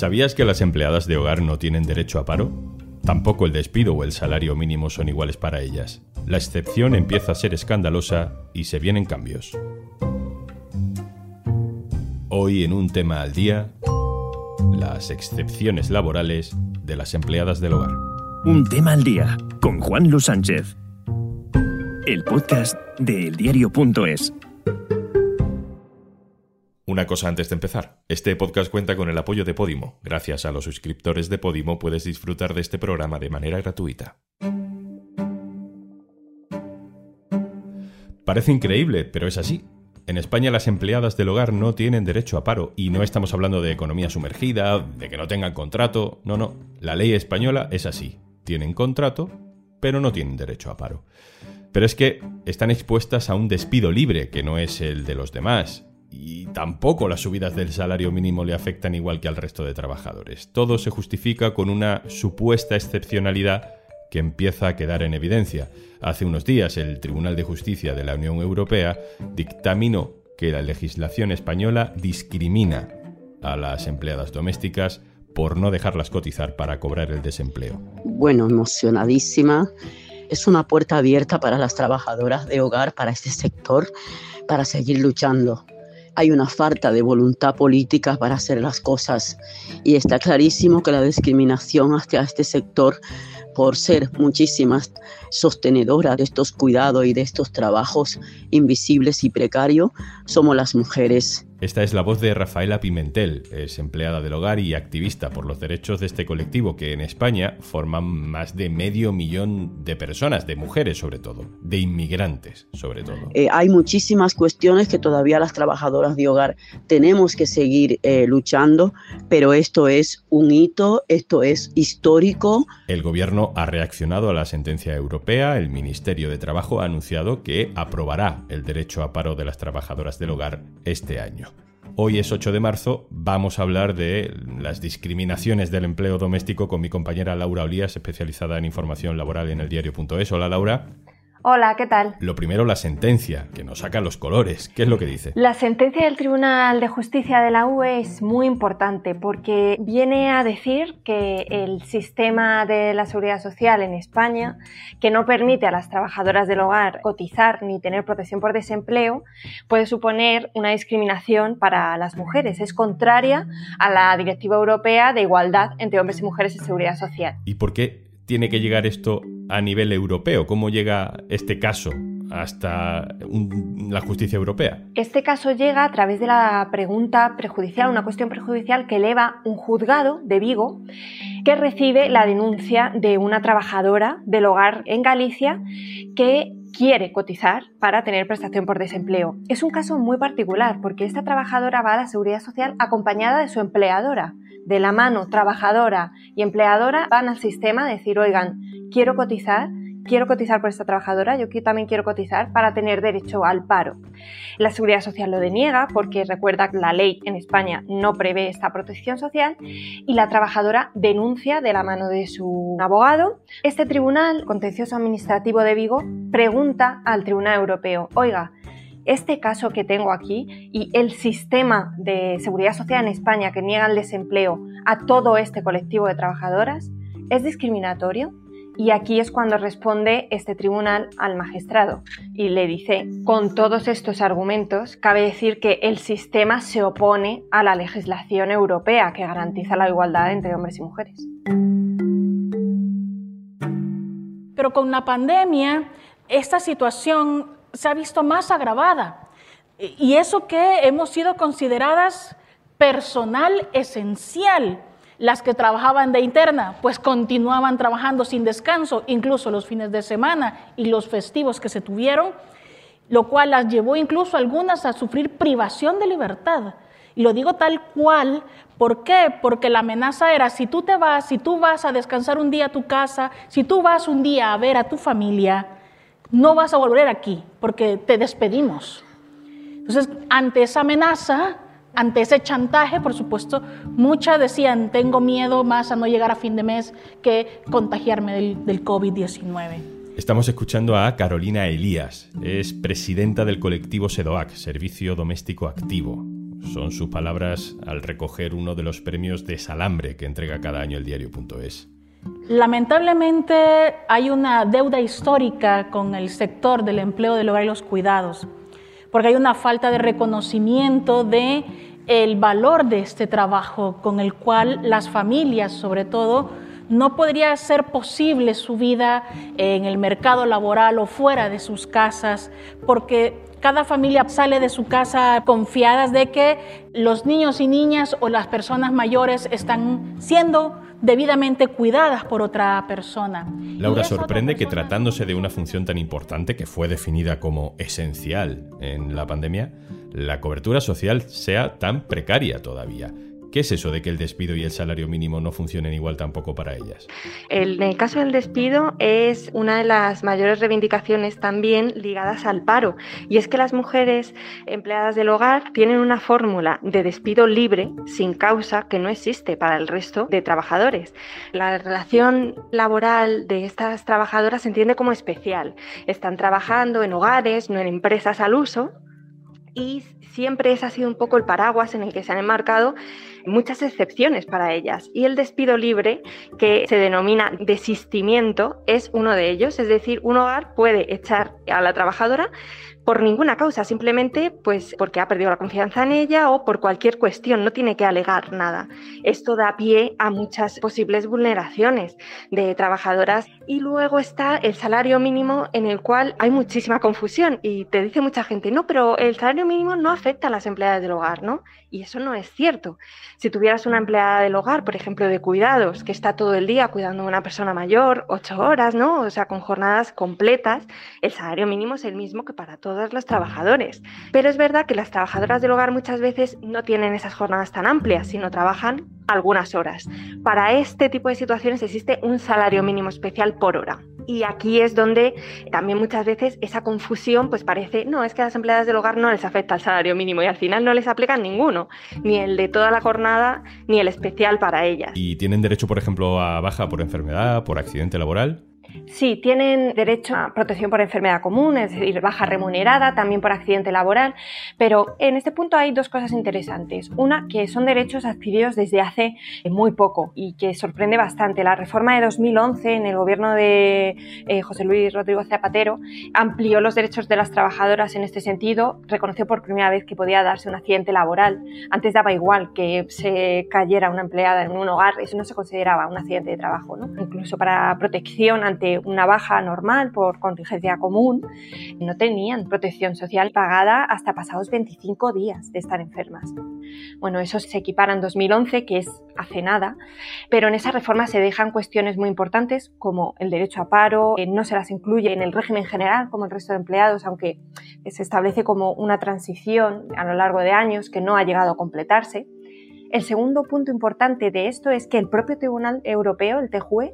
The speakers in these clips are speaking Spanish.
¿Sabías que las empleadas de hogar no tienen derecho a paro? Tampoco el despido o el salario mínimo son iguales para ellas. La excepción empieza a ser escandalosa y se vienen cambios. Hoy en un tema al día, las excepciones laborales de las empleadas del hogar. Un tema al día con Juan Luis Sánchez. El podcast de eldiario.es. Una cosa antes de empezar. Este podcast cuenta con el apoyo de Podimo. Gracias a los suscriptores de Podimo puedes disfrutar de este programa de manera gratuita. Parece increíble, pero es así. En España las empleadas del hogar no tienen derecho a paro y no estamos hablando de economía sumergida, de que no tengan contrato, no, no. La ley española es así. Tienen contrato, pero no tienen derecho a paro. Pero es que están expuestas a un despido libre, que no es el de los demás, y tampoco las subidas del salario mínimo le afectan igual que al resto de trabajadores. Todo se justifica con una supuesta excepcionalidad que empieza a quedar en evidencia. Hace unos días el Tribunal de Justicia de la Unión Europea dictaminó que la legislación española discrimina a las empleadas domésticas por no dejarlas cotizar para cobrar el desempleo. Bueno, emocionadísima. Es una puerta abierta para las trabajadoras de hogar, para este sector, para seguir luchando hay una falta de voluntad política para hacer las cosas y está clarísimo que la discriminación hacia este sector por ser muchísimas sostenedoras de estos cuidados y de estos trabajos invisibles y precarios somos las mujeres. Esta es la voz de Rafaela Pimentel, es empleada del hogar y activista por los derechos de este colectivo que en España forman más de medio millón de personas, de mujeres sobre todo, de inmigrantes sobre todo. Eh, hay muchísimas cuestiones que todavía las trabajadoras de hogar tenemos que seguir eh, luchando, pero esto es un hito, esto es histórico. El gobierno ha reaccionado a la sentencia europea, el Ministerio de Trabajo ha anunciado que aprobará el derecho a paro de las trabajadoras del hogar este año. Hoy es 8 de marzo, vamos a hablar de las discriminaciones del empleo doméstico con mi compañera Laura Olías, especializada en información laboral en el diario.es. Hola Laura. Hola, ¿qué tal? Lo primero, la sentencia, que nos saca los colores. ¿Qué es lo que dice? La sentencia del Tribunal de Justicia de la UE es muy importante porque viene a decir que el sistema de la seguridad social en España, que no permite a las trabajadoras del hogar cotizar ni tener protección por desempleo, puede suponer una discriminación para las mujeres. Es contraria a la Directiva Europea de Igualdad entre hombres y mujeres en seguridad social. ¿Y por qué tiene que llegar esto a nivel europeo? ¿Cómo llega este caso hasta la justicia europea? Este caso llega a través de la pregunta prejudicial, una cuestión prejudicial que eleva un juzgado de Vigo que recibe la denuncia de una trabajadora del hogar en Galicia que quiere cotizar para tener prestación por desempleo. Es un caso muy particular porque esta trabajadora va a la seguridad social acompañada de su empleadora de la mano trabajadora y empleadora van al sistema a decir, oigan, quiero cotizar, quiero cotizar por esta trabajadora, yo también quiero cotizar para tener derecho al paro. La seguridad social lo deniega porque recuerda que la ley en España no prevé esta protección social y la trabajadora denuncia de la mano de su abogado. Este tribunal contencioso administrativo de Vigo pregunta al Tribunal Europeo, oiga, este caso que tengo aquí y el sistema de seguridad social en España que niega el desempleo a todo este colectivo de trabajadoras es discriminatorio. Y aquí es cuando responde este tribunal al magistrado y le dice, con todos estos argumentos, cabe decir que el sistema se opone a la legislación europea que garantiza la igualdad entre hombres y mujeres. Pero con la pandemia, esta situación se ha visto más agravada. Y eso que hemos sido consideradas personal esencial. Las que trabajaban de interna, pues continuaban trabajando sin descanso, incluso los fines de semana y los festivos que se tuvieron, lo cual las llevó incluso algunas a sufrir privación de libertad. Y lo digo tal cual, ¿por qué? Porque la amenaza era, si tú te vas, si tú vas a descansar un día a tu casa, si tú vas un día a ver a tu familia, no vas a volver aquí porque te despedimos. Entonces, ante esa amenaza, ante ese chantaje, por supuesto, muchas decían, tengo miedo más a no llegar a fin de mes que contagiarme del, del COVID-19. Estamos escuchando a Carolina Elías, es presidenta del colectivo SEDOAC, Servicio Doméstico Activo. Son sus palabras al recoger uno de los premios de Salambre que entrega cada año el diario.es. Lamentablemente hay una deuda histórica con el sector del empleo del hogar y los cuidados, porque hay una falta de reconocimiento de el valor de este trabajo con el cual las familias, sobre todo, no podría ser posible su vida en el mercado laboral o fuera de sus casas, porque cada familia sale de su casa confiadas de que los niños y niñas o las personas mayores están siendo debidamente cuidadas por otra persona. Laura sorprende que tratándose de una función tan importante que fue definida como esencial en la pandemia, la cobertura social sea tan precaria todavía. ¿Qué es eso de que el despido y el salario mínimo no funcionen igual tampoco para ellas? En el caso del despido es una de las mayores reivindicaciones también ligadas al paro. Y es que las mujeres empleadas del hogar tienen una fórmula de despido libre, sin causa, que no existe para el resto de trabajadores. La relación laboral de estas trabajadoras se entiende como especial. Están trabajando en hogares, no en empresas al uso, y siempre ese ha sido un poco el paraguas en el que se han enmarcado muchas excepciones para ellas. Y el despido libre, que se denomina desistimiento, es uno de ellos. Es decir, un hogar puede echar a la trabajadora por ninguna causa, simplemente pues porque ha perdido la confianza en ella o por cualquier cuestión, no tiene que alegar nada. Esto da pie a muchas posibles vulneraciones de trabajadoras y luego está el salario mínimo en el cual hay muchísima confusión y te dice mucha gente, no, pero el salario mínimo no afecta a las empleadas del hogar, ¿no? Y eso no es cierto. Si tuvieras una empleada del hogar, por ejemplo, de cuidados, que está todo el día cuidando a una persona mayor, ocho horas, ¿no? O sea, con jornadas completas, el salario mínimo es el mismo que para todos los trabajadores. Pero es verdad que las trabajadoras del hogar muchas veces no tienen esas jornadas tan amplias, sino trabajan algunas horas. Para este tipo de situaciones existe un salario mínimo especial por hora. Y aquí es donde también muchas veces esa confusión pues parece, no, es que a las empleadas del hogar no les afecta el salario mínimo y al final no les aplican ninguno, ni el de toda la jornada, ni el especial para ellas. ¿Y tienen derecho, por ejemplo, a baja por enfermedad, por accidente laboral? Sí, tienen derecho a protección por enfermedad común, es decir, baja remunerada, también por accidente laboral, pero en este punto hay dos cosas interesantes. Una, que son derechos adquiridos desde hace muy poco y que sorprende bastante. La reforma de 2011 en el gobierno de eh, José Luis Rodrigo Zapatero amplió los derechos de las trabajadoras en este sentido, reconoció por primera vez que podía darse un accidente laboral. Antes daba igual que se cayera una empleada en un hogar, eso no se consideraba un accidente de trabajo, ¿no? Incluso para protección ante una baja normal por contingencia común, no tenían protección social pagada hasta pasados 25 días de estar enfermas. Bueno, eso se equipara en 2011, que es hace nada, pero en esa reforma se dejan cuestiones muy importantes como el derecho a paro, no se las incluye en el régimen general como el resto de empleados, aunque se establece como una transición a lo largo de años que no ha llegado a completarse. El segundo punto importante de esto es que el propio Tribunal Europeo, el TJUE,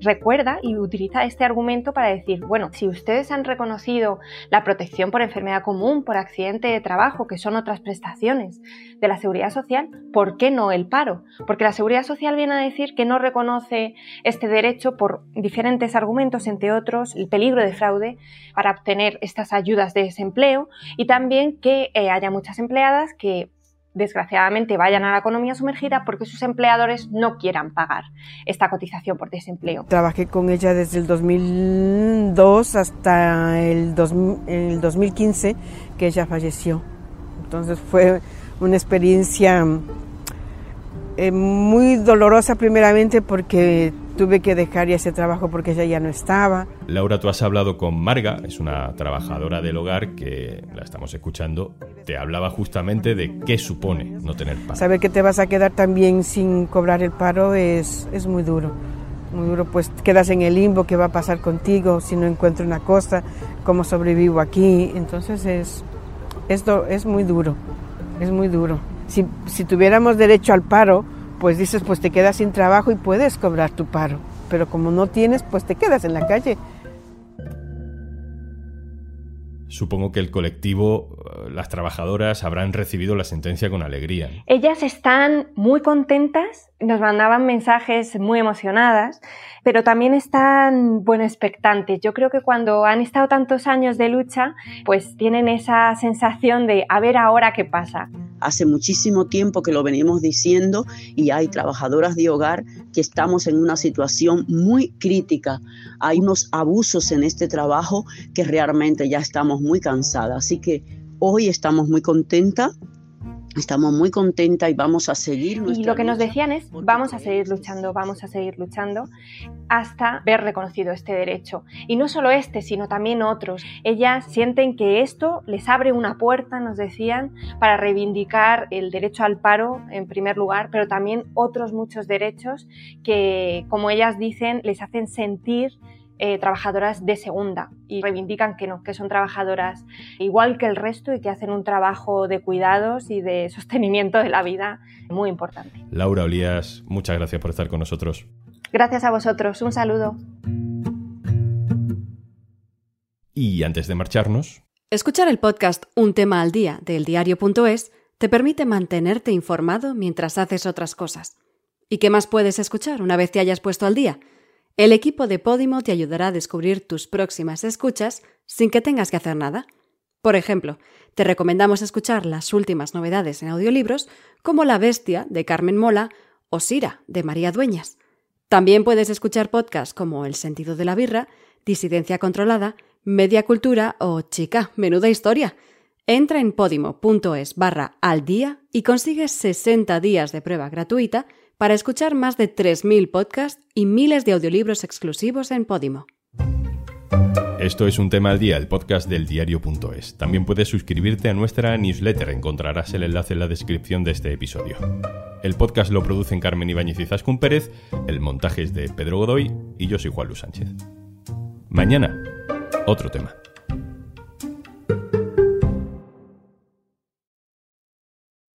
recuerda y utiliza este argumento para decir, bueno, si ustedes han reconocido la protección por enfermedad común, por accidente de trabajo, que son otras prestaciones de la seguridad social, ¿por qué no el paro? Porque la seguridad social viene a decir que no reconoce este derecho por diferentes argumentos, entre otros el peligro de fraude para obtener estas ayudas de desempleo y también que eh, haya muchas empleadas que desgraciadamente vayan a la economía sumergida porque sus empleadores no quieran pagar esta cotización por desempleo. Trabajé con ella desde el 2002 hasta el, 2015 que ella falleció. Entonces fue una experiencia eh, muy dolorosa primeramente porque tuve que dejar ya ese trabajo porque ella ya no estaba. Laura, tú has hablado con Marga, es una trabajadora del hogar que la estamos escuchando. Te hablaba justamente de qué supone no tener paro. Saber que te vas a quedar también sin cobrar el paro es, es muy duro. Muy duro, pues quedas en el limbo, qué va a pasar contigo si no encuentro una cosa, cómo sobrevivo aquí. Entonces es, esto es muy duro, es muy duro si, si tuviéramos derecho al paro, pues dices, pues te quedas sin trabajo y puedes cobrar tu paro. Pero como no tienes, pues te quedas en la calle. Supongo que el colectivo, eh, las trabajadoras, habrán recibido la sentencia con alegría. Ellas están muy contentas, nos mandaban mensajes muy emocionadas, pero también están, bueno, expectantes. Yo creo que cuando han estado tantos años de lucha, pues tienen esa sensación de a ver ahora qué pasa, Hace muchísimo tiempo que lo venimos diciendo y hay trabajadoras de hogar que estamos en una situación muy crítica. Hay unos abusos en este trabajo que realmente ya estamos muy cansadas. Así que hoy estamos muy contentas Estamos muy contentas y vamos a seguir. Y lo que nos decían es, vamos a seguir luchando, vamos a seguir luchando hasta ver reconocido este derecho. Y no solo este, sino también otros. Ellas sienten que esto les abre una puerta, nos decían, para reivindicar el derecho al paro en primer lugar, pero también otros muchos derechos que, como ellas dicen, les hacen sentir eh, trabajadoras de segunda y reivindican que no, que son trabajadoras igual que el resto y que hacen un trabajo de cuidados y de sostenimiento de la vida muy importante. Laura Olías, muchas gracias por estar con nosotros. Gracias a vosotros, un saludo. Y antes de marcharnos... Escuchar el podcast Un tema al día del diario.es te permite mantenerte informado mientras haces otras cosas. ¿Y qué más puedes escuchar una vez te hayas puesto al día? El equipo de Podimo te ayudará a descubrir tus próximas escuchas sin que tengas que hacer nada. Por ejemplo, te recomendamos escuchar las últimas novedades en audiolibros como La Bestia de Carmen Mola o Sira de María Dueñas. También puedes escuchar podcasts como El sentido de la birra, Disidencia controlada, Media Cultura o Chica, menuda historia. Entra en podimo.es barra al día y consigues 60 días de prueba gratuita para escuchar más de 3.000 podcasts y miles de audiolibros exclusivos en Podimo. Esto es un tema al día, el podcast del diario.es. También puedes suscribirte a nuestra newsletter, encontrarás el enlace en la descripción de este episodio. El podcast lo producen Carmen Ibáñez y Zascun Pérez, el montaje es de Pedro Godoy y yo soy Juan Luis Sánchez. Mañana, otro tema.